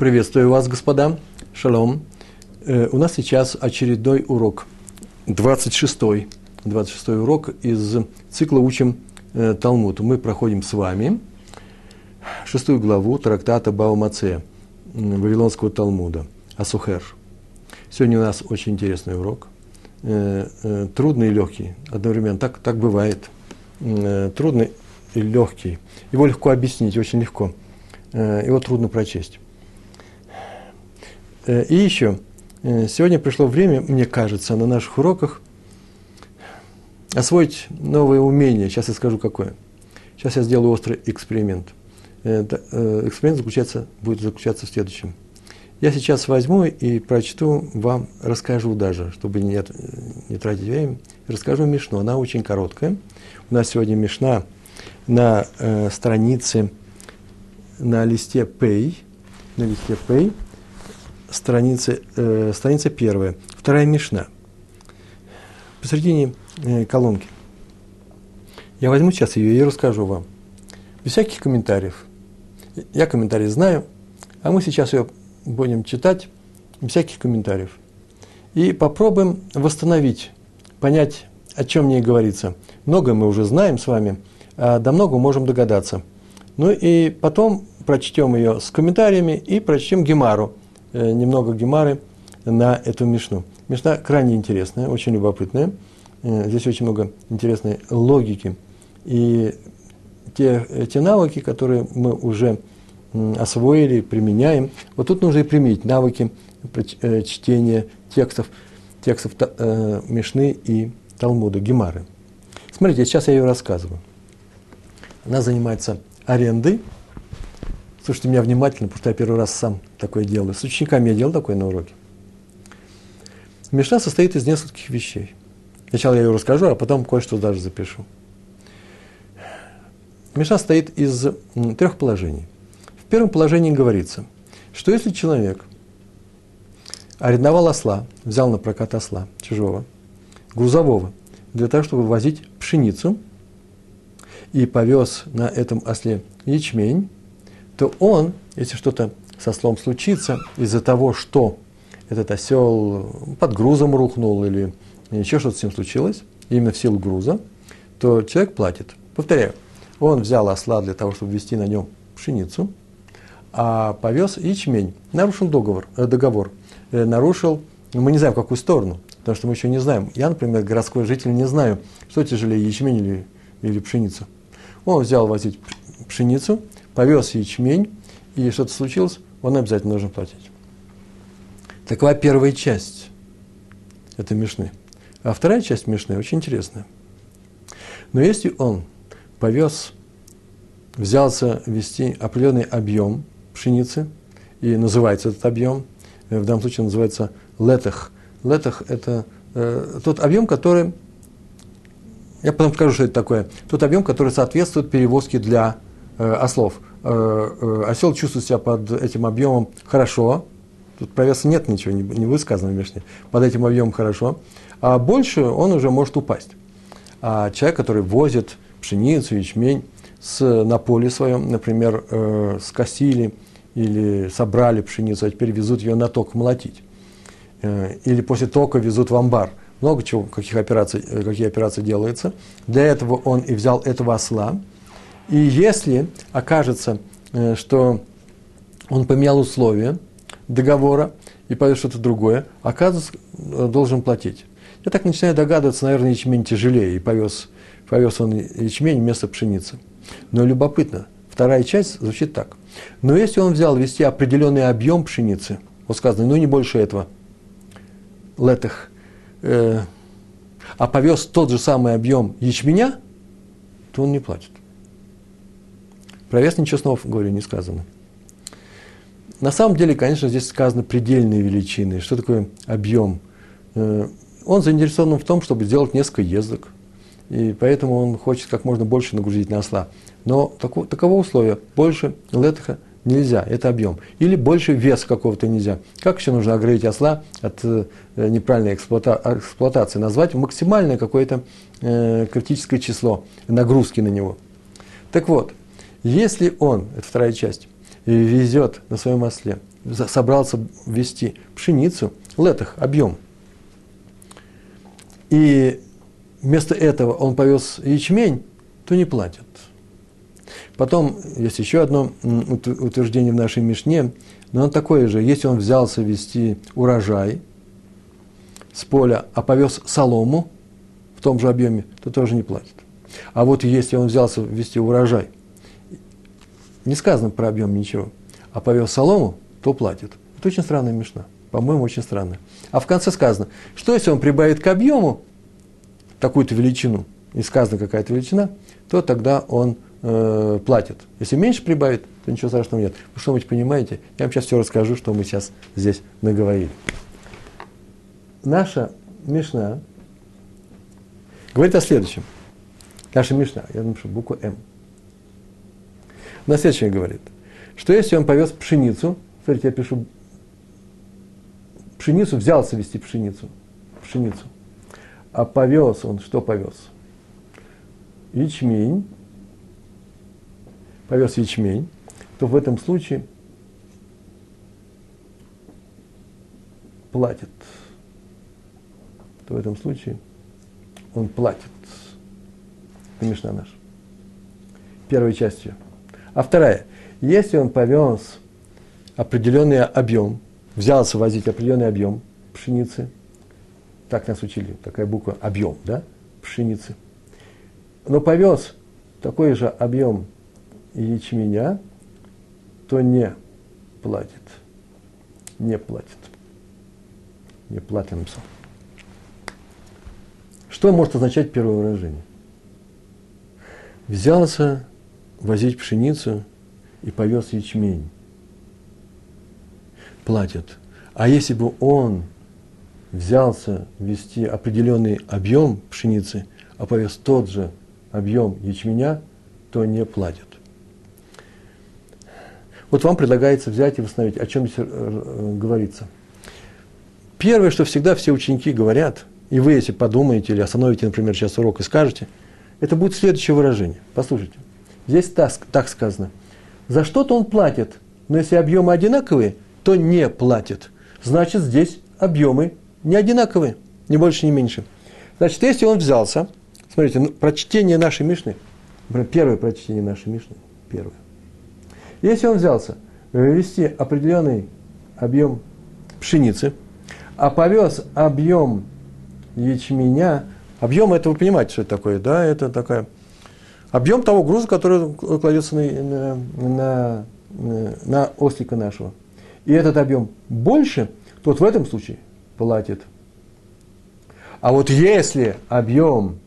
Приветствую вас, господа. Шалом. Э, у нас сейчас очередной урок. 26-й. 26 урок из цикла «Учим э, Талмуд». Мы проходим с вами шестую главу трактата Баумаце, Вавилонского Талмуда, Асухер. Сегодня у нас очень интересный урок. Э, э, трудный и легкий одновременно. Так, так бывает. Э, трудный и легкий. Его легко объяснить, очень легко. Э, его трудно прочесть. Э, и еще, э, сегодня пришло время, мне кажется, на наших уроках освоить новое умение. Сейчас я скажу, какое. Сейчас я сделаю острый эксперимент. Эксперимент заключается, будет заключаться в следующем. Я сейчас возьму и прочту вам, расскажу даже, чтобы не, не тратить время, расскажу Мишну. Она очень короткая. У нас сегодня Мишна на э, странице, на листе Pay, на листе Pay, страница, э, страница первая, вторая Мишна, посередине э, колонки. Я возьму сейчас ее и расскажу вам. Без всяких комментариев. Я комментарии знаю, а мы сейчас ее будем читать без всяких комментариев. И попробуем восстановить, понять, о чем мне говорится. Многое мы уже знаем с вами, а до многого можем догадаться. Ну и потом прочтем ее с комментариями и прочтем Гемару, немного Гемары на эту Мишну. Мишна крайне интересная, очень любопытная. Э, здесь очень много интересной логики. И те, те навыки, которые мы уже освоили, применяем. Вот тут нужно и применить навыки э, чтения текстов, текстов э, Мишны и Талмуда, Гемары. Смотрите, сейчас я ее рассказываю. Она занимается арендой. Слушайте меня внимательно, потому что я первый раз сам такое делаю. С учениками я делал такое на уроке. Мишна состоит из нескольких вещей. Сначала я ее расскажу, а потом кое-что даже запишу. Мишна состоит из трех положений – в первом положении говорится, что если человек арендовал осла, взял на прокат осла чужого, грузового, для того, чтобы возить пшеницу, и повез на этом осле ячмень, то он, если что-то со ослом случится из-за того, что этот осел под грузом рухнул или еще что-то с ним случилось, именно в силу груза, то человек платит. Повторяю, он взял осла для того, чтобы везти на нем пшеницу, а повез ячмень. Нарушил договор, э, договор. Э, нарушил, ну, мы не знаем, в какую сторону, потому что мы еще не знаем. Я, например, городской житель, не знаю, что тяжелее, ячмень или, или пшеница. Он взял возить пшеницу, повез ячмень, и что-то случилось, он обязательно должен платить. Такова первая часть этой Мишны. А вторая часть Мишны очень интересная. Но если он повез, взялся вести определенный объем пшеницы, и называется этот объем, э, в данном случае называется летах. Летах – это э, тот объем, который, я потом скажу, что это такое, тот объем, который соответствует перевозке для ослов. Э, э, осел чувствует себя под этим объемом хорошо, тут про веса нет ничего, не, высказано в Мишне, под этим объемом хорошо, а больше он уже может упасть. А человек, который возит пшеницу, ячмень с, на поле своем, например, э, скосили – или собрали пшеницу, а теперь везут ее на ток молотить. Э, или после тока везут в амбар. Много чего, каких операций, э, какие операции делаются. Для этого он и взял этого осла. И если окажется, э, что он поменял условия договора и повез что-то другое, оказывается, должен платить. Я так начинаю догадываться, наверное, ячмень тяжелее, и повез, повез он ячмень вместо пшеницы. Но любопытно, вторая часть звучит так. Но если он взял вести определенный объем пшеницы, вот сказано, ну не больше этого, летых, э, а повез тот же самый объем ячменя, то он не платит. Про вес ничего снова, говорю, не сказано. На самом деле, конечно, здесь сказано предельные величины. Что такое объем? Э, он заинтересован в том, чтобы сделать несколько ездок. И поэтому он хочет как можно больше нагрузить на осла. Но тако, таково условие. Больше летха нельзя, это объем. Или больше вес какого-то нельзя. Как еще нужно оградить осла от э, неправильной эксплуата, эксплуатации? Назвать максимальное какое-то э, критическое число нагрузки на него. Так вот, если он, это вторая часть, везет на своем осле собрался ввести пшеницу, летах, объем, и вместо этого он повез ячмень, то не платят. Потом есть еще одно утверждение в нашей Мишне, но оно такое же. Если он взялся вести урожай с поля, а повез солому в том же объеме, то тоже не платит. А вот если он взялся вести урожай, не сказано про объем ничего, а повез солому, то платит. Это очень странная мешна. По-моему, очень странная. А в конце сказано, что если он прибавит к объему такую-то величину, и сказано какая-то величина, то тогда он э, платит. Если меньше прибавит, то ничего страшного нет. Вы что-нибудь понимаете? Я вам сейчас все расскажу, что мы сейчас здесь наговорили. Наша Мишна говорит о следующем. Наша Мишна, я напишу букву М. На следующее говорит, что если он повез пшеницу, смотрите, я пишу пшеницу, взялся вести пшеницу, пшеницу, а повез он, что повез? Ячмень, повез ячмень, то в этом случае платит. То в этом случае он платит. Это Мишна наш. Первой частью. А вторая. Если он повез определенный объем, взялся возить определенный объем пшеницы, так нас учили, такая буква объем, да, пшеницы, но повез такой же объем ячменя, то не платит. Не платит. Не платит написал. Что может означать первое выражение? Взялся возить пшеницу и повез ячмень. Платит. А если бы он взялся вести определенный объем пшеницы, а повез тот же объем ячменя, то не платит. Вот вам предлагается взять и восстановить, о чем здесь э, э, говорится. Первое, что всегда все ученики говорят, и вы, если подумаете или остановите, например, сейчас урок и скажете, это будет следующее выражение. Послушайте. Здесь так, так сказано. За что-то он платит, но если объемы одинаковые, то не платит. Значит, здесь объемы не одинаковые, ни больше, ни меньше. Значит, если он взялся, смотрите, ну, прочтение нашей Мишны, первое прочтение нашей Мишны, первое. Если он взялся ввести определенный объем пшеницы, а повез объем ячменя, объем это вы понимаете, что это такое, да, это такая объем того груза, который кладется на, на, на, на ослика нашего. И этот объем больше, то вот в этом случае платит. А вот если объем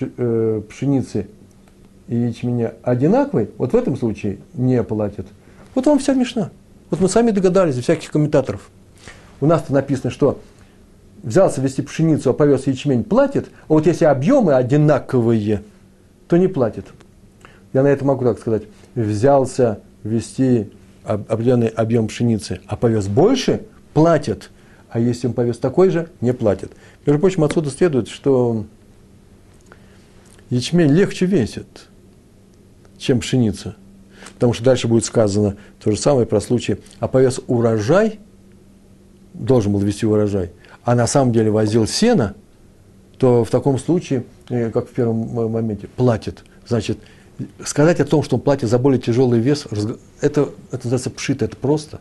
э, пшеницы и ячменя одинаковый, вот в этом случае не платит. Вот вам вся мешна. Вот мы сами догадались, из всяких комментаторов. У нас-то написано, что взялся вести пшеницу, а повез ячмень, платит, а вот если объемы одинаковые, то не платит. Я на это могу так сказать. Взялся вести определенный объем пшеницы, а повез больше, платит. А если он повез такой же, не платит. Между прочим, отсюда следует, что ячмень легче весит, чем пшеница. Потому что дальше будет сказано то же самое про случай, а повез урожай, должен был вести урожай, а на самом деле возил сено, то в таком случае, э, как в первом моменте, платит. Значит, сказать о том, что он платит за более тяжелый вес, это, это называется пшит, это просто.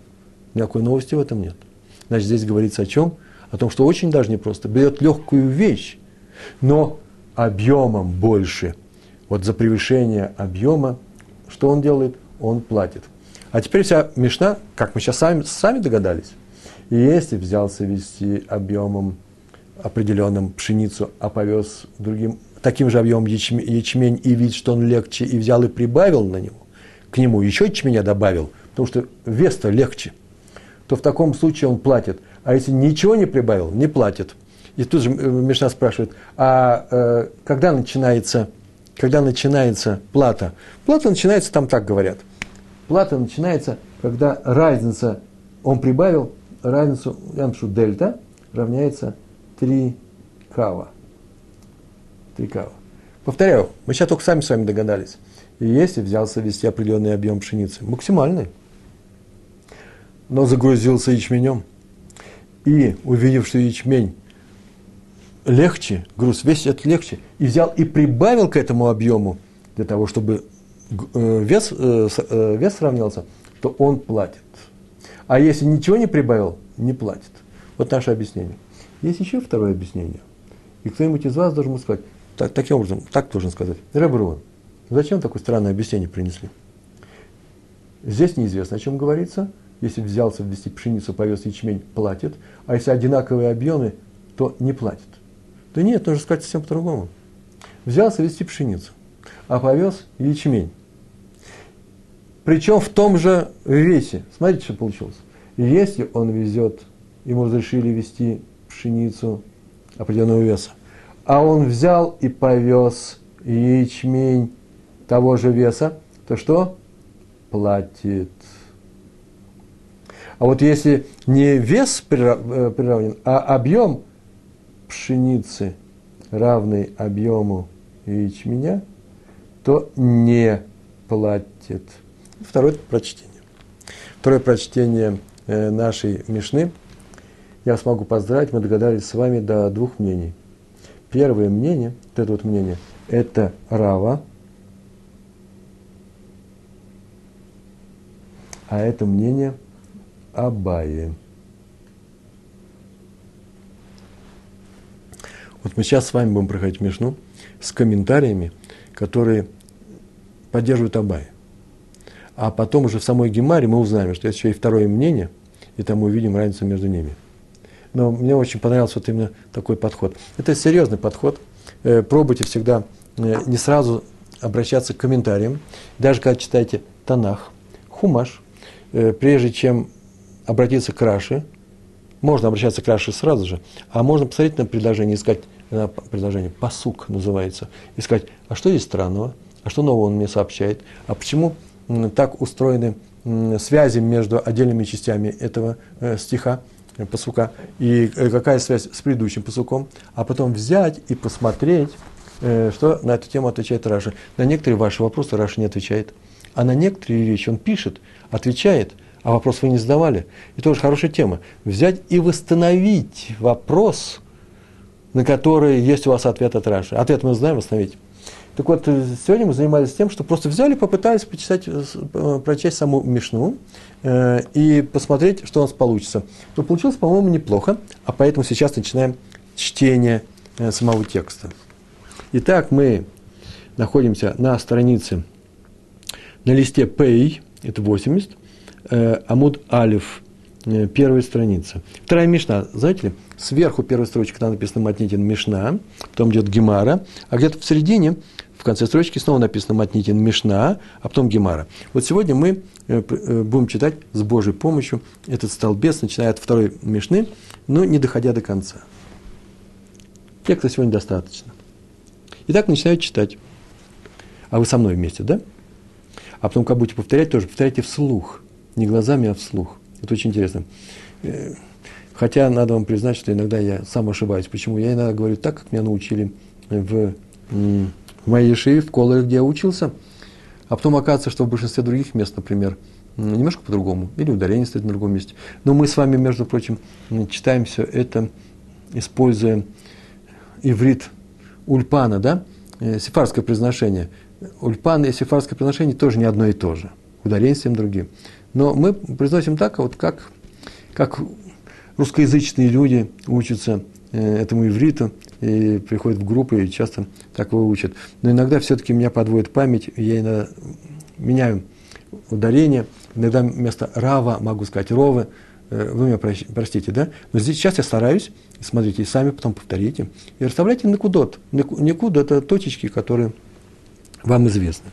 Никакой новости в этом нет. Значит, здесь говорится о чем? О том, что очень даже непросто. Берет легкую вещь, но объемом больше. Вот за превышение объема, что он делает? Он платит. А теперь вся мешна, как мы сейчас сами, сами догадались, если взялся вести объемом определенным пшеницу, а повез другим таким же объемом ячмень, ячмень и вид, что он легче, и взял и прибавил на него, к нему еще ячменя добавил, потому что вес-то легче, то в таком случае он платит. А если ничего не прибавил, не платит. И тут же э, Мишна спрашивает, а э, когда начинается, когда начинается плата? Плата начинается, там так говорят. Плата начинается, когда разница, он прибавил разницу, я напишу дельта, равняется 3 кава. 3 кава. Повторяю, мы сейчас только сами с вами догадались. И если взялся вести определенный объем пшеницы, максимальный, но загрузился ячменем. И, увидев, что ячмень легче, груз весит это легче, и взял и прибавил к этому объему для того, чтобы э, вес, э, э, вес сравнялся, то он платит. А если ничего не прибавил, не платит. Вот наше объяснение. Есть еще второе объяснение. И кто-нибудь из вас должен сказать, так, таким образом, так должен сказать. Реброн, зачем такое странное объяснение принесли? Здесь неизвестно, о чем говорится. Если взялся ввести пшеницу, повез ячмень, платит. А если одинаковые объемы, то не платит. Да нет, нужно сказать совсем по-другому. Взялся вести пшеницу, а повез ячмень. Причем в том же весе. Смотрите, что получилось. Если он везет, ему разрешили вести пшеницу определенного веса, а он взял и повез ячмень того же веса, то что? Платит. А вот если не вес э, приравнен, а объем пшеницы, равный объему ячменя, то не платит. Второе прочтение. Второе прочтение э, нашей Мишны. Я смогу поздравить, мы догадались с вами до двух мнений. Первое мнение, вот это вот мнение, это Рава, а это мнение Абаи. Вот мы сейчас с вами будем проходить Мишну с комментариями, которые поддерживают Абай. А потом уже в самой Гемаре мы узнаем, что есть еще и второе мнение, и там мы увидим разницу между ними. Но мне очень понравился вот именно такой подход. Это серьезный подход. Э, пробуйте всегда э, не сразу обращаться к комментариям. Даже когда читаете Танах, Хумаш, э, прежде чем обратиться к Раши, можно обращаться к Раши сразу же, а можно посмотреть на предложение, искать на предложение, посук называется, искать, а что здесь странного, а что нового он мне сообщает, а почему так устроены связи между отдельными частями этого э, стиха, э, посука, и э, какая связь с предыдущим посуком, а потом взять и посмотреть, что на эту тему отвечает Раши. На некоторые ваши вопросы Раши не отвечает, а на некоторые вещи он пишет, отвечает, а вопрос вы не задавали. И тоже хорошая тема. Взять и восстановить вопрос, на который есть у вас ответ от Раши. Ответ мы знаем восстановить. Так вот, сегодня мы занимались тем, что просто взяли, попытались почитать, э, прочесть саму Мишну э, и посмотреть, что у нас получится. Но получилось, по-моему, неплохо, а поэтому сейчас начинаем чтение э, самого текста. Итак, мы находимся на странице, на листе Пей, это 80, э, Амуд Алиф, э, первая страница. Вторая Мишна, знаете ли, сверху первой строчки там написано Матнитин Мишна, потом идет Гемара, а где-то в середине конце строчки снова написано Матнитин Мишна, а потом Гемара. Вот сегодня мы э, э, будем читать с Божьей помощью этот столбец, начиная от второй Мишны, но не доходя до конца. Текста сегодня достаточно. Итак, начинаю читать. А вы со мной вместе, да? А потом, как будете повторять, тоже повторяйте вслух. Не глазами, а вслух. Это очень интересно. Э, хотя надо вам признать, что иногда я сам ошибаюсь. Почему? Я иногда говорю так, как меня научили в в моей Ешиве, в колледже, где я учился, а потом оказывается, что в большинстве других мест, например, немножко по-другому, или ударение стоит на другом месте. Но мы с вами, между прочим, читаем все это, используя иврит ульпана, да, э, сефарское произношение. Ульпан и сефарское произношение тоже не одно и то же, ударение всем другим. Но мы произносим так, вот как, как русскоязычные люди учатся Э, этому ивриту, и приходят в группы, и часто так его учат. Но иногда все-таки меня подводит память, я иногда меняю ударение, иногда вместо рава могу сказать ровы, э, вы меня простите, да? Но здесь сейчас я стараюсь, смотрите, и сами потом повторите, и расставляйте накудот. Никуда – это точечки, которые вам известны.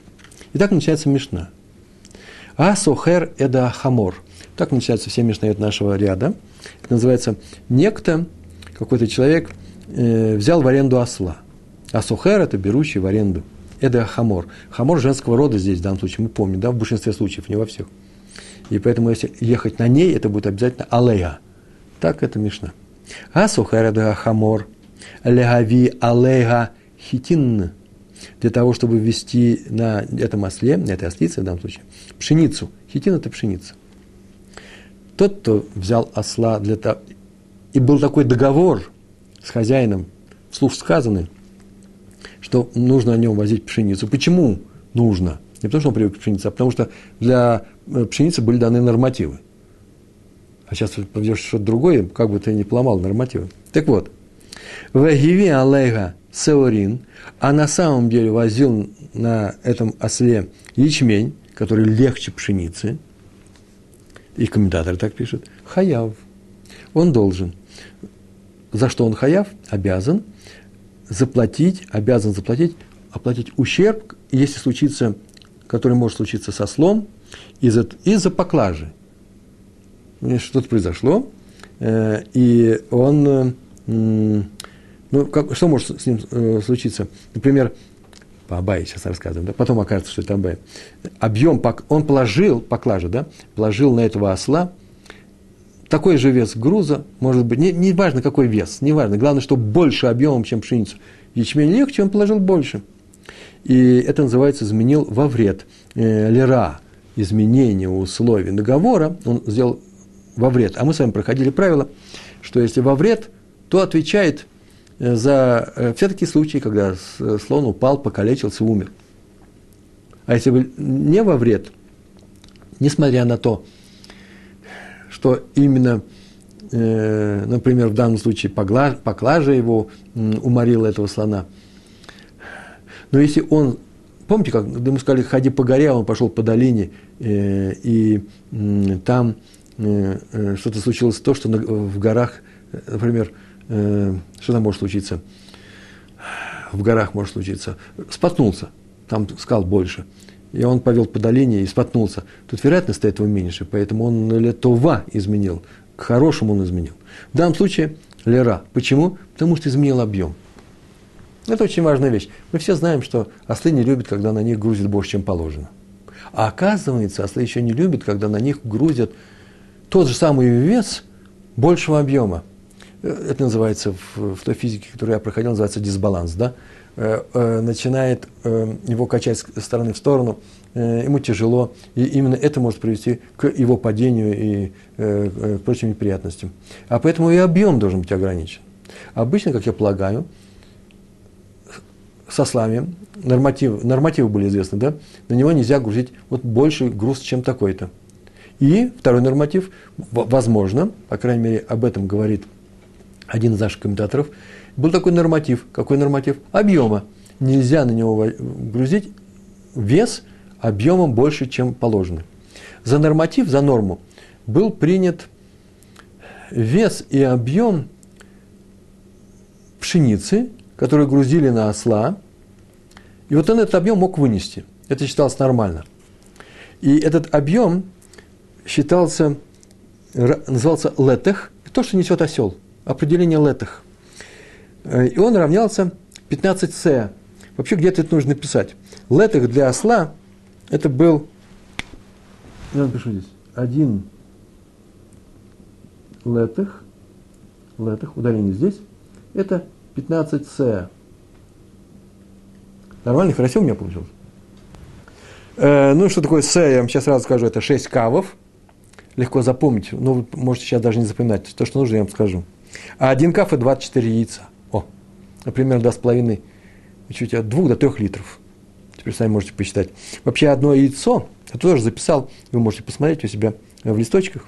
Итак, начинается Мишна. А сохер эда хамор. Так начинаются все Мишнает нашего ряда. Это называется «Некто какой-то человек э, взял в аренду осла. השוכר – это берущий в аренду. את החמור. חמור женского рода здесь, в данном случае, мы помним, да, в большинстве случаев, не во всех. И поэтому, если ехать на ней, это будет обязательно עליה. Так это Мишна. השוכר את החמור. להביא עליה חיטין. Для того, чтобы везти на этом осле, на этой ослице в данном случае, пшеницу. חיטין – это пшеница. тот, кто взял осла для того, и был такой договор с хозяином, вслух сказанный, что нужно о нем возить пшеницу. Почему нужно? Не потому, что он привык к пшенице, а потому что для э, пшеницы были даны нормативы. А сейчас поведешь что-то другое, как бы ты не поломал нормативы. Так вот, Вагиви алейга сеорин, а на самом деле возил на этом осле ячмень, который легче пшеницы, и комментаторы так пишут, хаяв. Он должен. За что он хаяв? Обязан заплатить, обязан заплатить, оплатить ущерб, если случится, который может случиться со слом, из-за, из-за поклажи. Что-то произошло, э, и он, ну, как, что может с ним э, случиться? Например, по Абае сейчас рассказываем, да? потом окажется, что это Абай. Объем, он положил, поклажа, да, положил на этого осла такой же вес груза, может быть, не, не важно какой вес, не важно, главное, что больше объемом, чем пшеницу. Ячмень легче, он положил больше. И это называется изменил во вред. Э, лера, изменение условий договора, он сделал во вред. А мы с вами проходили правило, что если во вред, то отвечает э, за э, все такие случаи, когда слон упал, покалечился, умер. А если бы не во вред, несмотря на то, что именно, э, например, в данном случае поклажа, поклажа его уморила этого слона. Но если он, помните, как ему сказали, ходи по горе, а он пошел по долине, э, и э, там э, что-то случилось то, что на, в горах, например, э, что там может случиться? В горах может случиться. Споткнулся, там скал больше – и он повел по долине и споткнулся. Тут вероятность этого меньше, поэтому он летова изменил, к хорошему он изменил. В данном случае лера. Почему? Потому что изменил объем. Это очень важная вещь. Мы все знаем, что ослы не любят, когда на них грузят больше, чем положено. А оказывается, ослы еще не любят, когда на них грузят тот же самый вес большего объема. Это называется в, в той физике, которую я проходил, называется дисбаланс. Да? Э, э, начинает э, его качать с стороны в сторону, ему тяжело, и именно это может привести к его падению и к прочим неприятностям. А поэтому и объем должен быть ограничен. Обычно, как я полагаю, со слами нормативы, нормативы были известны, да, на него нельзя грузить вот больше груз, чем такой-то. И второй норматив, возможно, по крайней мере, об этом говорит один из наших комментаторов, был такой норматив. Какой норматив? Объема. Нельзя на него грузить вес объемом больше, чем положено. За норматив, за норму был принят вес и объем пшеницы, которую грузили на осла, и вот он этот объем мог вынести. Это считалось нормально. И этот объем считался, назывался летех, то, что несет осел. Определение летех – и он равнялся 15 с. Вообще где-то это нужно писать. Летых для осла это был, я напишу здесь, один летых, летых, ударение здесь, это 15 с. Нормально, хорошо у меня получилось? Э, ну, что такое с, я вам сейчас сразу скажу, это 6 кавов. Легко запомнить, но вы можете сейчас даже не запоминать. То, что нужно, я вам скажу. А один каф – это 24 яйца например, 2,5, чуть от 2 до 3 литров. Теперь сами можете посчитать. Вообще одно яйцо, я тоже записал, вы можете посмотреть у себя в листочках,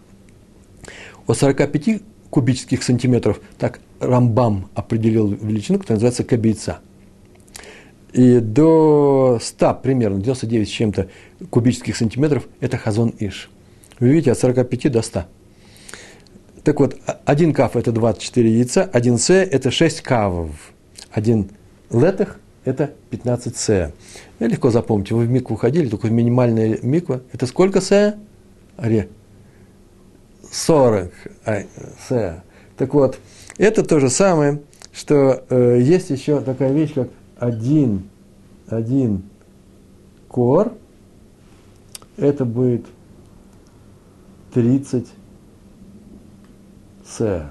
от 45 кубических сантиметров, так Рамбам определил величину, которая называется кабейца. И до 100 примерно, 99 с чем-то кубических сантиметров – это хазон иш. Вы видите, от 45 до 100. Так вот, один кав – это 24 яйца, один с – это 6 кавов один летах – это 15 с. Я легко запомните, вы в микву ходили, только минимальная миква. Это сколько с? Аре. 40 с. Так вот, это то же самое, что э, есть еще такая вещь, как один, один кор, это будет 30 с.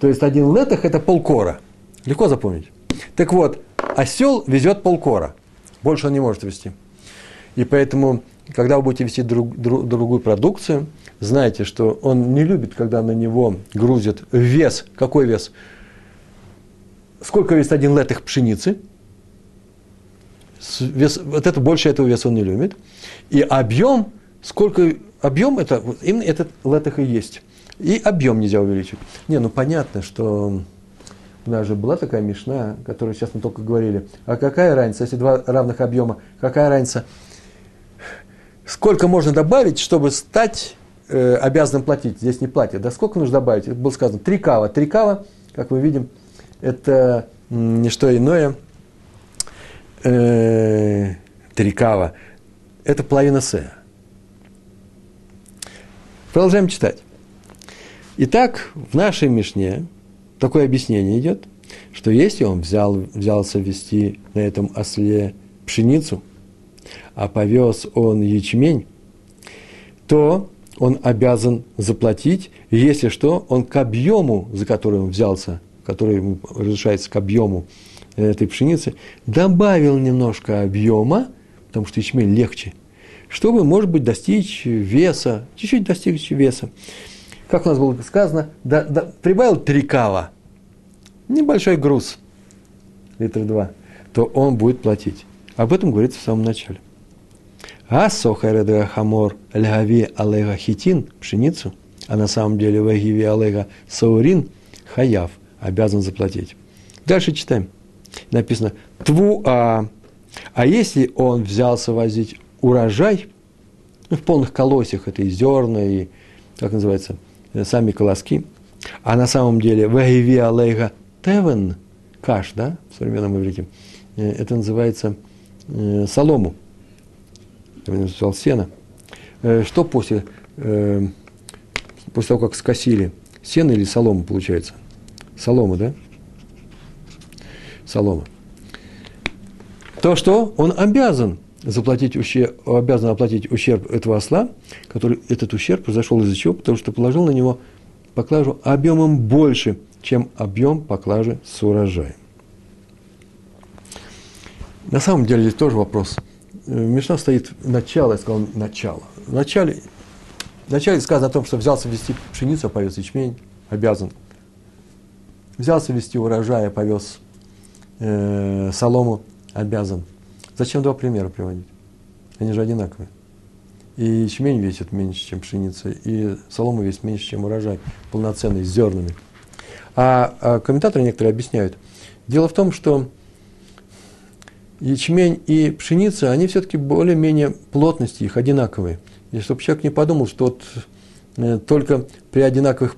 То есть один летах – это полкора. Легко запомнить. Так вот, осел везет полкора. Больше он не может вести. И поэтому, когда вы будете вести друг, друг, другую продукцию, знаете, что он не любит, когда на него грузят вес. Какой вес? Сколько весит один летых пшеницы? Вес, вот это больше этого веса он не любит. И объем, сколько объем, это именно этот летых и есть. И объем нельзя увеличить. Не, ну понятно, что у нас же была такая мешна, которую сейчас мы только говорили. А какая разница, если два равных объема, какая разница? Сколько можно добавить, чтобы стать э, обязанным платить? Здесь не платят. Да сколько нужно добавить? Это было сказано. Три кава. Три кава, как мы видим, это не что иное. Э, три кава. Это половина сея. Продолжаем читать. Итак, в нашей Мишне такое объяснение идет, что если он взял, взялся вести на этом осле пшеницу, а повез он ячмень, то он обязан заплатить, если что, он к объему, за который он взялся, который ему разрешается к объему этой пшеницы, добавил немножко объема, потому что ячмень легче, чтобы, может быть, достичь веса, чуть-чуть достичь веса как у нас было сказано, да, да, прибавил три кава, небольшой груз, литр два, то он будет платить. Об этом говорится в самом начале. А сохареда хамор льгави алега хитин, пшеницу, а на самом деле вагиви алега саурин, хаяв, обязан заплатить. Дальше читаем. Написано тву а. Если он взялся возить урожай, ну, в полных колосьях, это и зерна, и, как называется, сами колоски. А на самом деле вегиви алейга тевен каш, да, в современном иврите, э, это называется э, солому. Я сказал сено. Э, что после, после того, как скосили? Сено или солому получается? Солома, да? Солома. То, что он обязан заплатить ущерб, обязан оплатить ущерб этого осла, который этот ущерб произошел из-за чего? Потому что положил на него поклажу объемом больше, чем объем поклажи с урожаем. На самом деле здесь тоже вопрос. Э, Мишна стоит начало, я сказал начало. В начале, начале сказано о том, что взялся вести пшеницу, повез ячмень, обязан. Взялся вести урожай, повез э, солому, обязан. Зачем два примера приводить? Они же одинаковые. И ячмень весит меньше, чем пшеница, и солома весит меньше, чем урожай, полноценный, с зернами. А, а комментаторы некоторые объясняют. Дело в том, что ячмень и пшеница, они все-таки более-менее плотности их одинаковые. И чтобы человек не подумал, что вот э, только при одинаковых,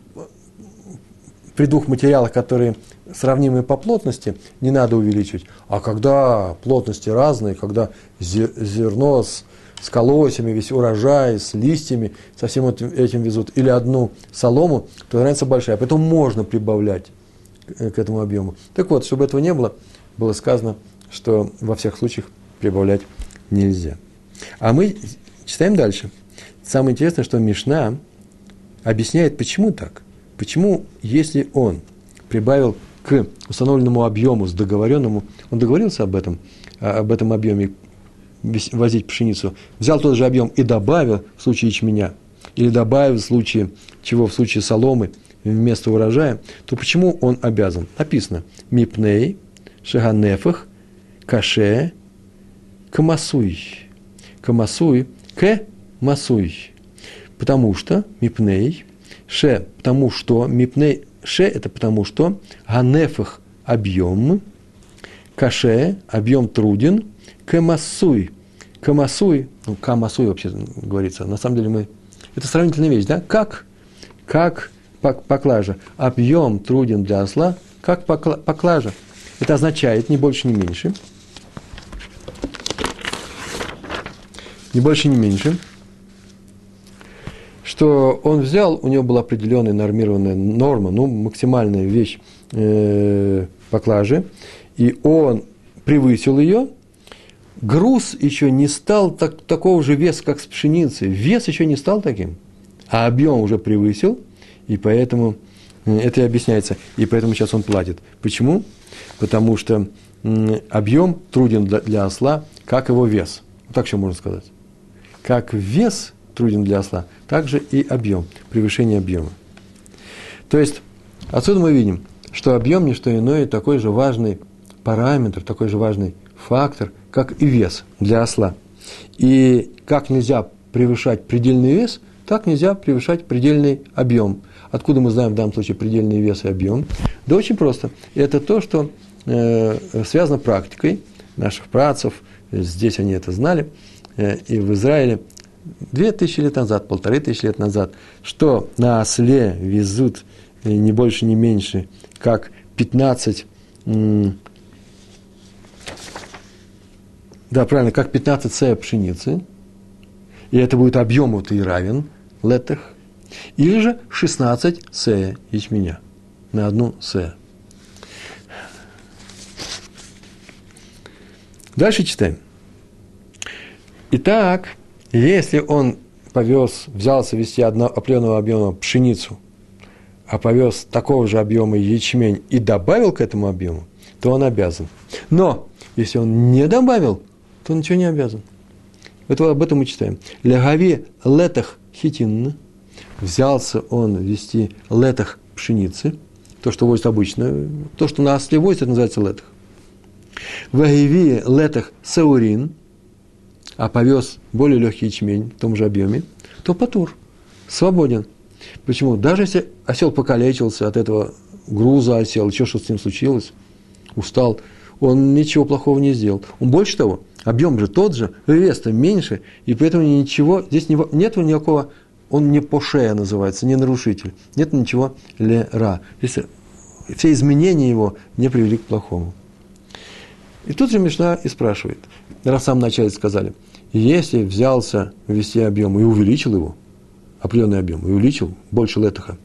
при двух материалах, которые сравнимые по плотности, не надо увеличивать. А когда плотности разные, когда зерно с, с колосьями, весь урожай, с листьями, со всем этим везут, или одну солому, то разница большая. Поэтому можно прибавлять к этому объему. Так вот, чтобы этого не было, было сказано, что во всех случаях прибавлять нельзя. А мы читаем дальше. Самое интересное, что Мишна объясняет, почему так. Почему, если он прибавил к установленному объему, с договоренному, он договорился об этом, а, об этом объеме возить пшеницу, взял тот же объем и добавил в случае ячменя, или добавил в случае чего, в случае соломы вместо урожая, то почему он обязан? Написано «Мипней, шаганефах, каше, камасуй». Камасуй, к масуй. Потому что, мипней, ше, потому что, мипней, Ше – это потому что ганефах – объем, каше – объем труден, камасуй – камасуй, ну, камасуй вообще говорится, на самом деле мы, это сравнительная вещь, да, как, как поклажа, объем труден для осла, как поклажа. Это означает, ни больше, ни меньше, ни больше, ни меньше – что он взял, у него была определенная нормированная норма, ну, максимальная вещь э, поклажи, и он превысил ее, груз еще не стал так, такого же веса, как с пшеницей. Вес еще не стал таким, а объем уже превысил, и поэтому э, это и объясняется. И поэтому сейчас он платит. Почему? Потому что объем труден для, для осла, как его вес. Вот так еще можно сказать. Как вес труден для осла, также и объем, превышение объема. То есть, отсюда мы видим, что объем не что иное, такой же важный параметр, такой же важный фактор, как и вес для осла. И как нельзя превышать предельный вес, так нельзя превышать предельный объем. Откуда мы знаем в данном случае предельный вес и объем? Да очень просто. Это то, что э, связано практикой наших працев, здесь они это знали, э, и в Израиле две тысячи лет назад, полторы тысячи лет назад, что на осле везут э, не больше, не меньше, как 15, да, правильно, как 15 сея пшеницы, и это будет объем вот и равен летах, или же 16 сея ячменя на одну сея. Дальше читаем. Итак, если он повез, взялся вести одно, определенного объема пшеницу, а повез такого же объема ячмень и добавил к этому объему, то он обязан. Но если он не добавил, то ничего не обязан. Это, об этом мы читаем. Легави летах хитин. Взялся он вести летах пшеницы, то, что возит обычно, то, что на осле возит, это называется летах. Вагиви летах саурин, а повез более легкий ячмень в том же объеме, то патур, свободен. Почему? Даже если осел покалечился от этого груза осел, еще что с ним случилось, устал, он ничего плохого не сделал. Он больше того, объем же тот же, вес-то меньше, и поэтому ничего, здесь не, нет никакого, он не пошея называется, не нарушитель, нет ничего лера. Здесь все изменения его не привели к плохому. И тут же Мишна и спрашивает, раз в самом начале сказали, если взялся ввести объем и увеличил его, определенный объем, и увеличил больше летаха,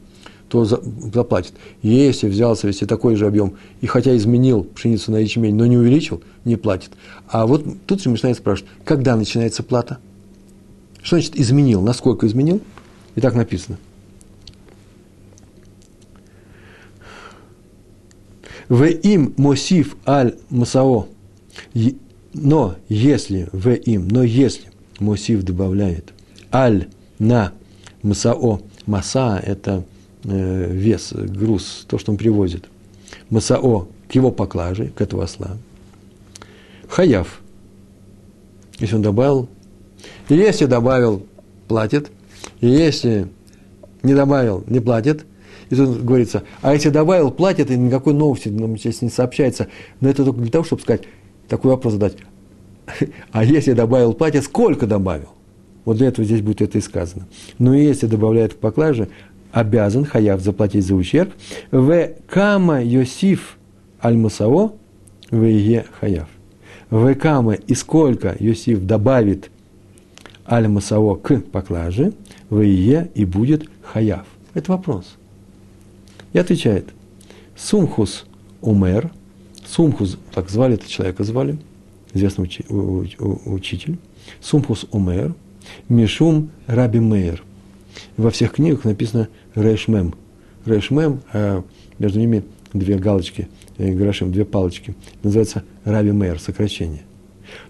то заплатит. Если взялся вести такой же объем, и хотя изменил пшеницу на ячмень, но не увеличил, не платит. А вот тут же Мишна спрашивает, когда начинается плата? Что значит изменил? Насколько изменил? И так написано. В им мосив аль масао но если в им, но если Мосив добавляет аль на масао, маса – это э, вес, груз, то, что он привозит, масао к его поклаже, к этому осла, хаяв, если он добавил, если добавил, платит, если не добавил, не платит, и тут говорится, а если добавил, платит, и никакой новости нам здесь не сообщается, но это только для того, чтобы сказать, такой вопрос задать. А если добавил платье, сколько добавил? Вот для этого здесь будет это и сказано. Но если добавляет к поклаже, обязан хаяв заплатить за ущерб. В кама Йосиф аль-Мусао в е хаяв. В кама и сколько Йосиф добавит аль-Мусао к поклаже, в е и будет хаяв. Это вопрос. И отвечает, сумхус умер – Сумхус, так звали этого человека, звали, известный учи, учитель. Сумхус Умер, Мишум Раби Мейер. Во всех книгах написано Рейшмем. Рейшмем, а между ними две галочки, э, грошим, две палочки. Называется Раби Мейер, сокращение.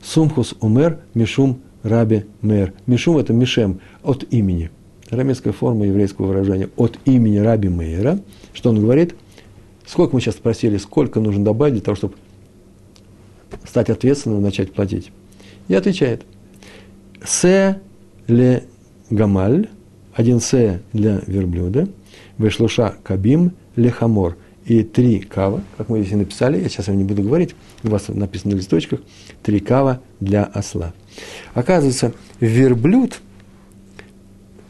Сумхус Умер, Мишум Раби Мейер. Мишум – это Мишем, от имени. Арамейская форма еврейского выражения от имени Раби Мейера. Что он говорит? Сколько мы сейчас спросили, сколько нужно добавить для того, чтобы стать ответственным, начать платить? И отвечает, се ле гамаль, один се для верблюда, вышлуша кабим ле хамор, и три кава, как мы здесь и написали, я сейчас вам не буду говорить, у вас написано на листочках, три кава для осла. Оказывается, верблюд,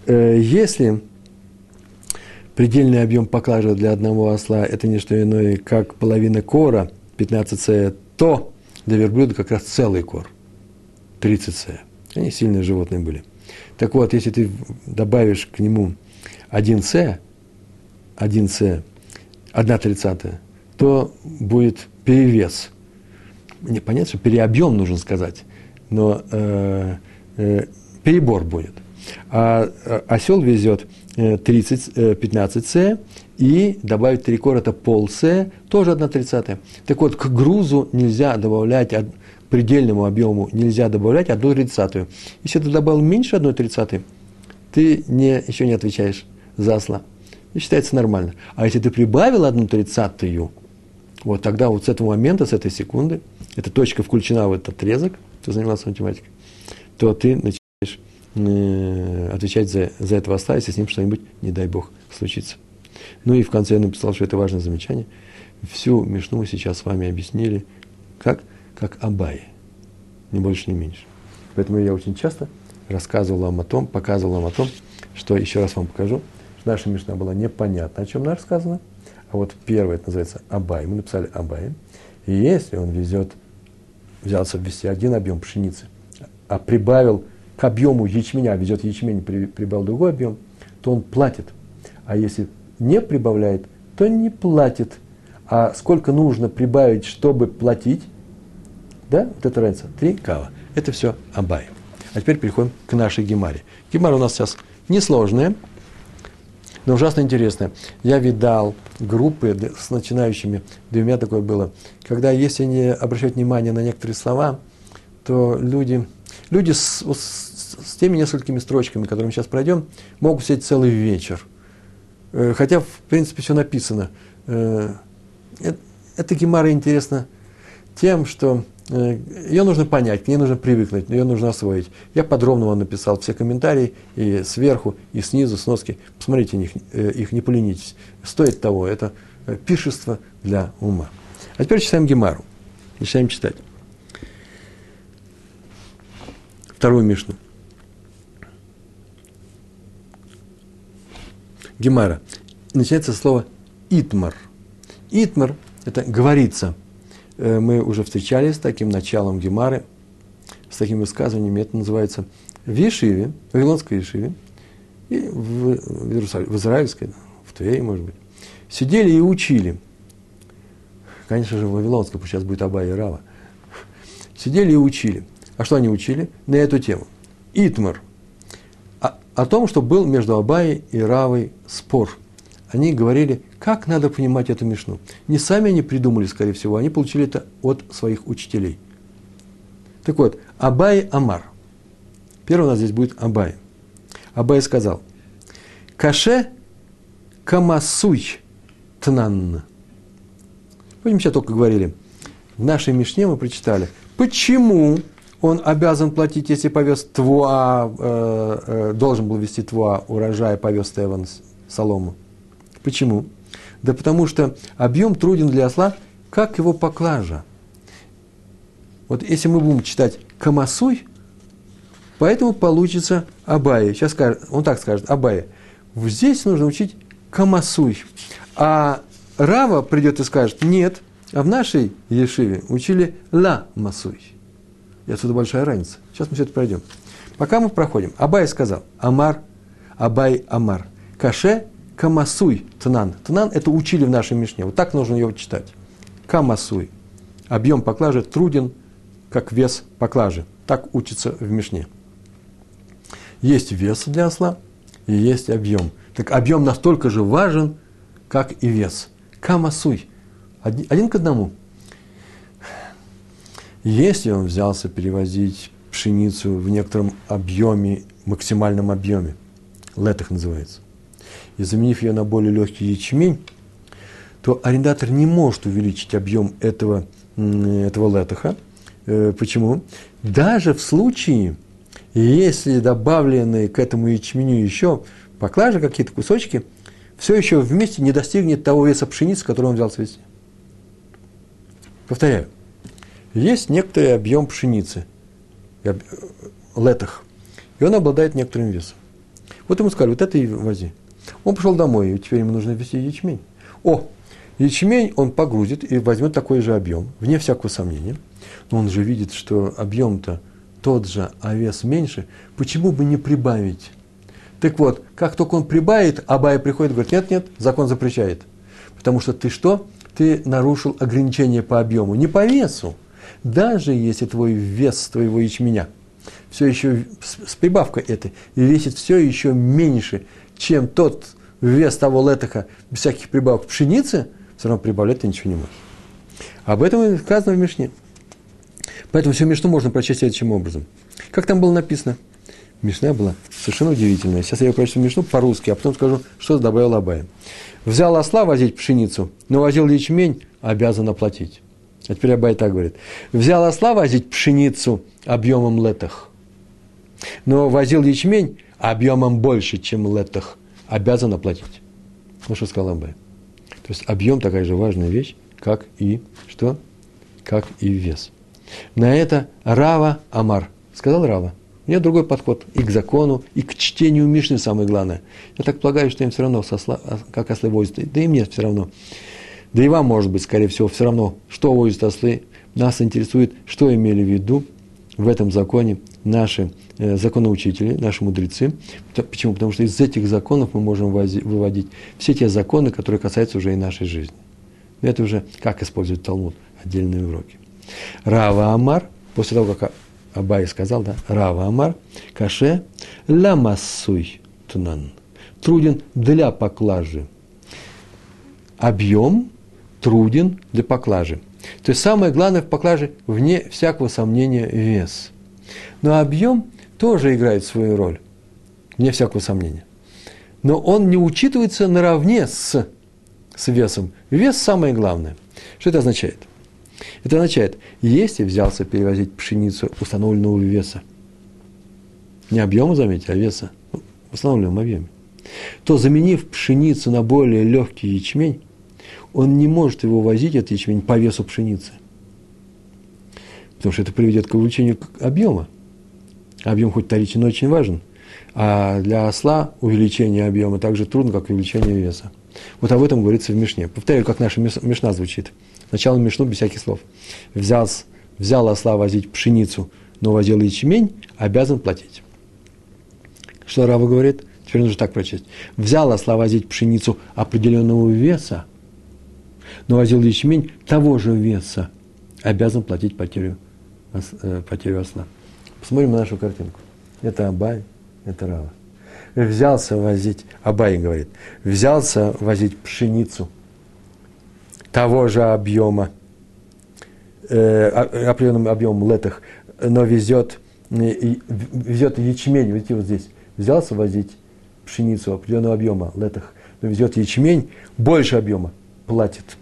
э, если предельный объем поклажи для одного осла – это не что иное, как половина кора, 15 с, то для верблюда как раз целый кор, 30 с. Они сильные животные были. Так вот, если ты добавишь к нему 1 с, 1 с, 1 тридцатая, то будет перевес. Не понятно, что переобъем нужно сказать, но э, э, перебор будет. А, а осел везет 30, 15 С, и добавить 3 кор, это пол С, тоже 1 тридцатая. Так вот, к грузу нельзя добавлять, к предельному объему нельзя добавлять 1 тридцатую. Если ты добавил меньше 1 тридцатой, ты не, еще не отвечаешь за осла. И считается нормально. А если ты прибавил одну тридцатую, вот тогда вот с этого момента, с этой секунды, эта точка включена в этот отрезок, ты занимался математикой, то ты начинаешь э, отвечать за, за этого осла, если с ним что-нибудь, не дай бог, случится. Ну и в конце я написал, что это важное замечание. Всю Мишну сейчас с вами объяснили, как, как Абай, ни больше, ни меньше. Поэтому я очень часто рассказывал вам о том, показывал вам о том, что еще раз вам покажу, наша Мишна была непонятна, о чем она рассказана. А вот первое, это называется Абай. Мы написали Абай. И если он везет, взялся ввести один объем пшеницы, а прибавил к объему ячменя, везет ячмень, прибавил другой объем, то он платит. А если не прибавляет, то не платит. А сколько нужно прибавить, чтобы платить? Да, вот это разница. Три кава. Это все Абай. А теперь переходим к нашей гемаре. Гемара у нас сейчас несложная, но ужасно интересная. Я видал группы с начинающими, да у меня такое было, когда если не обращать внимание на некоторые слова, то люди, люди с, с, с теми несколькими строчками, которые мы сейчас пройдем, могут сидеть целый вечер. Э, хотя, в принципе, все написано. Э, эта гемара интересна тем, что Э, ее нужно понять, к ней нужно привыкнуть, ее нужно освоить. Я подробно вам написал все комментарии и сверху, и снизу, сноски. Посмотрите их, э, их не поленитесь. Стоит того, это э, пишество для ума. А теперь читаем Гемару. Начинаем читать. Вторую Мишну. Гемара. Начинается слово «итмар». «Итмар» – это «говорится», Э, мы уже встречались с таким началом Гемары, с такими высказываниями. Это называется в Ешиве, в Вавилонской Ешиве, и в, в, Иерусалим, в Израильской, в Твее, может быть. Сидели и учили. Конечно же, в Вавилонской, потому сейчас будет Аба и Рава. Сидели и учили. А что они учили? На эту тему. Итмар. О, о том, что был между Абаей и Равой спор – они говорили, как надо понимать эту Мишну. Не сами они придумали, скорее всего, они получили это от своих учителей. Так вот, Абай Амар. Первый у нас здесь будет Абай. Абай сказал, Каше камасуй тнан. Помните, сейчас только говорили. В нашей Мишне мы прочитали, почему он обязан платить, если повез твуа, э, э, должен был вести твуа урожая, повез Теван солому. Почему? Да потому что объем труден для осла, как его поклажа. Вот если мы будем читать כמשאוי, поэтому получится Абай. Сейчас скажет, он так скажет, Абай. Здесь нужно учить כמשאוי. А Рава придет и скажет, нет, а в нашей Ешиве учили למשאוי. И отсюда большая разница. Сейчас мы все это пройдем. Пока мы проходим. Абай сказал, אמר, אביי אמר. קשה כמשאוי תנן. תנן – это учили в нашей Мишне. Вот так нужно его читать. Камасуй. Объем поклажи труден, как вес поклажи. Так учится в Мишне. Есть вес для осла и есть объем. Так объем настолько же важен, как и вес. Камасуй. Один, один к одному. Если он взялся перевозить пшеницу в некотором объеме, максимальном объеме, летах называется, и заменив ее на более легкий ячмень, то арендатор не может увеличить объем этого, этого летаха. Э, почему? Даже в случае, если добавленные к этому ячменю еще поклажи, какие-то кусочки, все еще вместе не достигнет того веса пшеницы, который он взял свести. Повторяю, есть некоторый объем пшеницы, летах, и он обладает некоторым весом. Вот ему сказали, вот это и вози. Он пошел домой, и теперь ему нужно вести ячмень. О, ячмень он погрузит и возьмет такой же объем, вне всякого сомнения. Но он же видит, что объем-то тот же, а вес меньше. Почему бы не прибавить? Так вот, как только он прибавит, Абай приходит и говорит, нет, нет, закон запрещает. Потому что ты что? Ты нарушил ограничение по объему, не по весу. Даже если твой вес твоего ячменя все еще с прибавкой этой весит все еще меньше, чем тот вес того летоха без всяких прибавок пшеницы, все равно прибавлять ты ничего не можешь. Об этом и сказано в Мишне. Поэтому всю Мишну можно прочесть следующим образом. Как там было написано? Мишна была совершенно удивительная. Сейчас я ее прочту Мишну по-русски, а потом скажу, что добавил Абай. Взял осла возить пшеницу, но возил ячмень, обязан оплатить. А теперь Абай так говорит. Взял осла возить пшеницу объемом летах, но возил ячмень объемом больше, чем летах, обязан оплатить. Ну, что сказал Абай. То есть объем такая же важная вещь, как и что? Как и вес. На это Рава Амар. Сказал Рава. У меня другой подход и к закону, и к чтению Мишны самое главное. Я так полагаю, что им все равно, сосла, как ослы возят. Да и мне все равно. Да и вам, может быть, скорее всего, все равно, что возят ослы. Нас интересует, что имели в виду в этом законе наши э, законоучители, наши мудрецы. Почему? Потому что из этих законов мы можем выводить все те законы, которые касаются уже и нашей жизни. Это уже как использовать Талмуд, отдельные уроки. Рава Амар, после того, как Абай сказал, да, Рава Амар, каше ламасуй тунан. Труден для поклажи. Объем труден для поклажи. То есть самое главное в поклаже, вне всякого сомнения, вес. Но объем тоже играет свою роль, вне всякого сомнения. Но он не учитывается наравне с, с весом. Вес самое главное. Что это означает? Это означает, если взялся перевозить пшеницу установленного веса, не объема, заметьте, а веса, ну, в установленном объеме, то заменив пшеницу на более легкий ячмень, он не может его возить, этот ячмень, по весу пшеницы. Потому что это приведет к увеличению объема. Объем хоть вторичный, но очень важен. А для осла увеличение объема так же трудно, как увеличение веса. Вот об этом говорится в Мишне. Повторяю, как наша Мишна звучит. Сначала Мишну без всяких слов. Взял, взял осла возить пшеницу, но возил ячмень, обязан платить. Что Рава говорит? Теперь нужно так прочесть. Взял осла возить пшеницу определенного веса, но возил ячмень того же веса, обязан платить потерю, э, потерю осла. Посмотрим на нашу картинку. Это Абай, это Рава. Взялся возить, Абай говорит, взялся возить пшеницу – того же объема, э, определенным объемом летах, но везет, э, везет ячмень, видите, вот здесь, взялся возить пшеницу определенного объема летах, но везет ячмень больше объема, платит.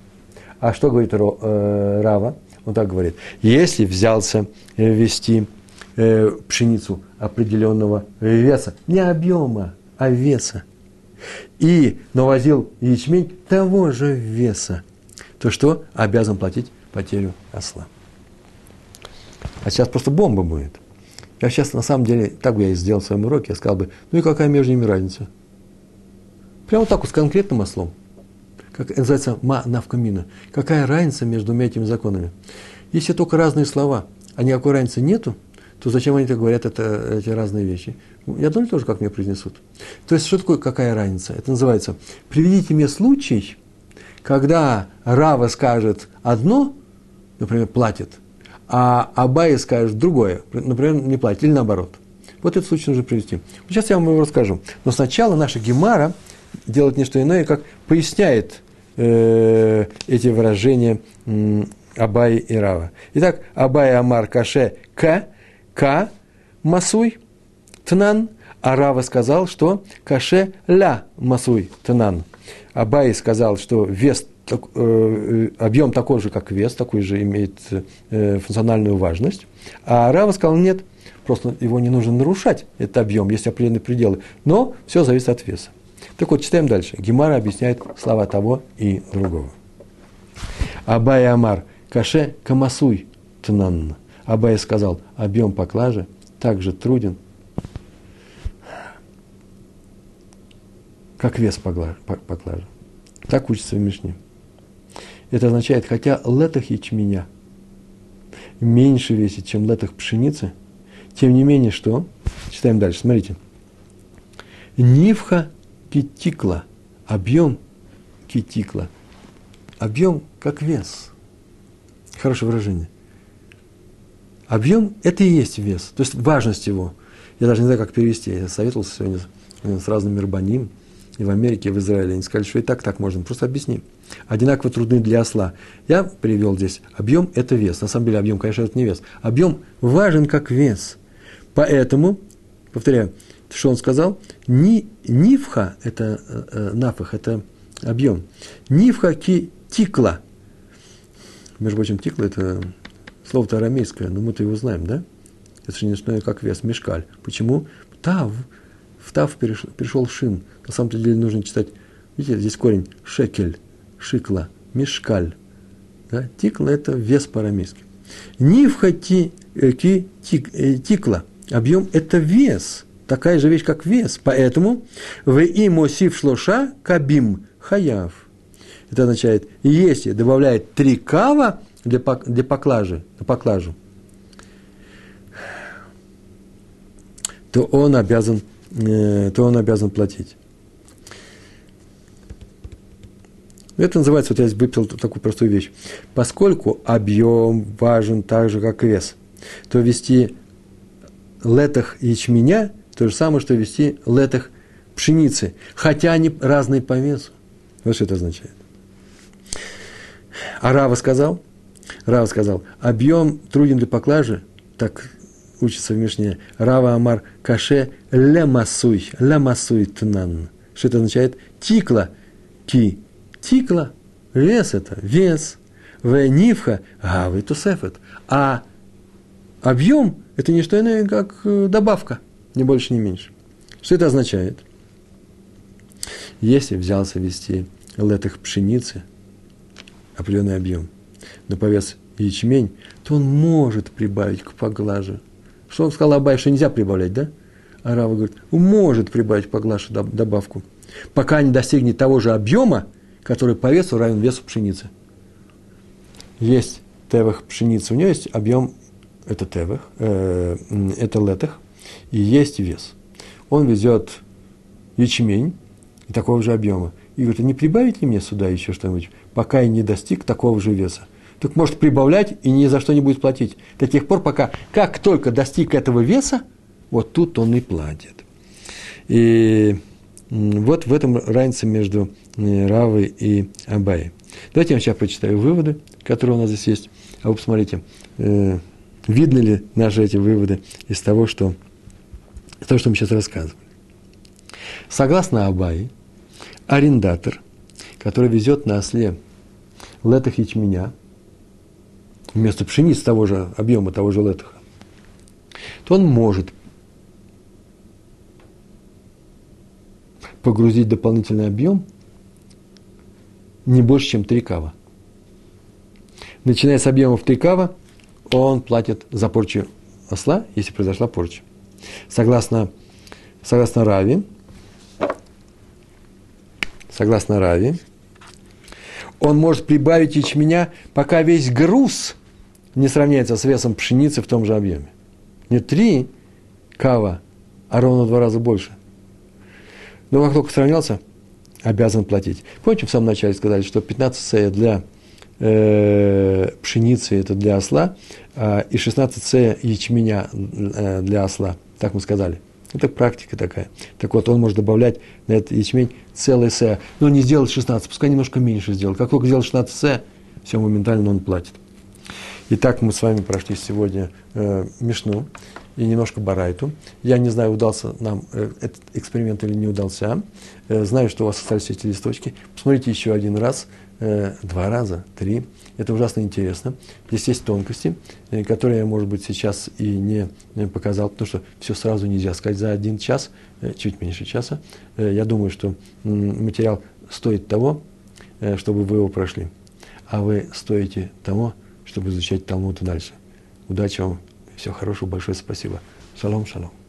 А что говорит э, Рава? Он так говорит, если взялся э, вести э, пшеницу определенного веса, не объема, а веса, и навозил ячмень того же веса, то что? Обязан платить потерю осла. А сейчас просто бомба будет. Я сейчас, на самом деле, так бы я и сделал в своем уроке, я сказал бы, ну и какая между ними разница? Прямо так вот, с конкретным ослом. Как называется ма навкамина. Какая разница между этими законами? Если только разные слова, а никакой разницы нету, то зачем они так говорят это, эти разные вещи? Я думаю, тоже как мне произнесут. То есть, что такое какая разница? Это называется, приведите мне случай, когда Рава скажет одно, например, платит, а Абай скажет другое, например, не платит, или наоборот. Вот этот случай нужно привести. Сейчас я вам его расскажу. Но сначала наша Гемара делает не что иное, как поясняет э, эти выражения Абай и Рава. Итак, Абай Амар Каше К, К, Масуй, Тнан, а Рава сказал, что Каше Ля Масуй, Тнан. Абай сказал, что вес, э, э, объем такой же, как вес, такой же имеет э, функциональную важность. А Рава сказал, нет, просто его не нужно нарушать, этот объем, есть определенные пределы. Но все зависит от веса. Так вот, читаем дальше. Гемара объясняет слова того и другого. Абай Амар, каше камасуй тнан. Абай сказал, объем поклажи также труден, как вес поклажи. Так учится в Мишне. Это означает, хотя летах ячменя меньше весит, чем летах пшеницы, тем не менее, что? Читаем дальше, смотрите. Нивха китикла, объем китикла, объем как вес. Хорошее выражение. Объем – это и есть вес, то есть важность его. Я даже не знаю, как перевести. Я советовался сегодня с разными рабаним, и в Америке, и в Израиле. Они сказали, что и так так можно. Просто объясни. Одинаково трудны для осла. Я привел здесь объем – это вес. На самом деле объем, конечно, это не вес. Объем важен как вес. Поэтому Повторяю, что он сказал? Ни, нивха, это э, э нафах, это объем. Нивха ки тикла. Между прочим, тикла – это слово-то арамейское, но мы-то его знаем, да? Это же не что как вес, мешкаль. Почему? Тав. В тав перешел, перешел шин. На самом деле нужно читать, видите, здесь корень шекель, шикла, мешкаль. Да? Тикла – это вес по-арамейски. Нивха ти, э, ки, тик, э, тикла. Объем – это вес. Такая же вещь, как вес. Поэтому в имосив шлоша кабим хаяв. Это означает, если добавляет три кава для, для поклажи, на поклажу, то он обязан, э, то он обязан платить. Это называется, вот я выписал такую простую вещь. Поскольку объем важен так же, как вес, то вести летах ячменя то же самое, что вести летах пшеницы, хотя они разные по весу. Вот что это означает. А Рава сказал, Рава сказал, объем труден для поклажи, так учится в Мишне, Рава Амар Каше лемасуй, лемасуй тнан. Что это означает? Тикла, ки, тикла, вес это, вес, в нивха, гавы тусефет. А объем – это не что иное, как э, добавка, ни больше, ни меньше. Что это означает? Если взялся вести летых пшеницы, определенный объем, но повес ячмень, то он может прибавить к поглаже. Что он сказал Абай, что нельзя прибавлять, да? А Рава говорит, может прибавить к поглаже добавку, пока не достигнет того же объема, который по весу равен весу пшеницы. Есть тевах пшеницы, у нее есть объем, это тевах, э, это летах, и есть вес. Он везет ячмень такого же объема. И говорит, а не прибавить ли мне сюда еще что-нибудь, пока я не достиг такого же веса? Так может прибавлять и ни за что не будет платить. До тех пор, пока, как только достиг этого веса, вот тут он и платит. И вот в этом разница между Равой и Абай. Давайте я вам сейчас прочитаю выводы, которые у нас здесь есть. А вы посмотрите, э, видны ли наши эти выводы из того, что, того, что мы сейчас рассказывали. Согласно Абай, арендатор, который везет на осле летах ячменя, вместо пшеницы того же объема, того же летаха, то он может погрузить дополнительный объем не больше, чем 3 кава. Начиная с объемов 3 кава, он платит за порчу осла, если произошла порча. Согласно, согласно Рави, согласно Рави, он может прибавить ячменя, пока весь груз не сравняется с весом пшеницы в том же объеме. Не три кава, а ровно в два раза больше. Но как только сравнялся, обязан платить. Помните, в самом начале сказали, что 15 сея для э, пшеницы – это для осла, э, и 16 сея ячменя э, для осла. Так мы сказали. Это практика такая. Так вот, он может добавлять на этот ячмень целый сея. Но не сделать 16, пускай немножко меньше сделать. Как только сделал 16 сея, все, моментально он платит. Итак, мы с вами прошли сегодня э, Мишну и немножко Барайту. Я не знаю, удался нам э, этот эксперимент или не удался. Э, знаю, что у вас остались эти листочки. Посмотрите еще один раз, э, два раза, три. Это ужасно интересно. Здесь есть тонкости, э, которые я, может быть, сейчас и не показал, потому что все сразу нельзя сказать за один час, э, чуть меньше часа. Э, я думаю, что материал стоит того, чтобы вы его прошли. А вы стоите того, чтобы изучать Талмуд дальше. Удачи вам, всего хорошего, большое спасибо. Шалом, шалом.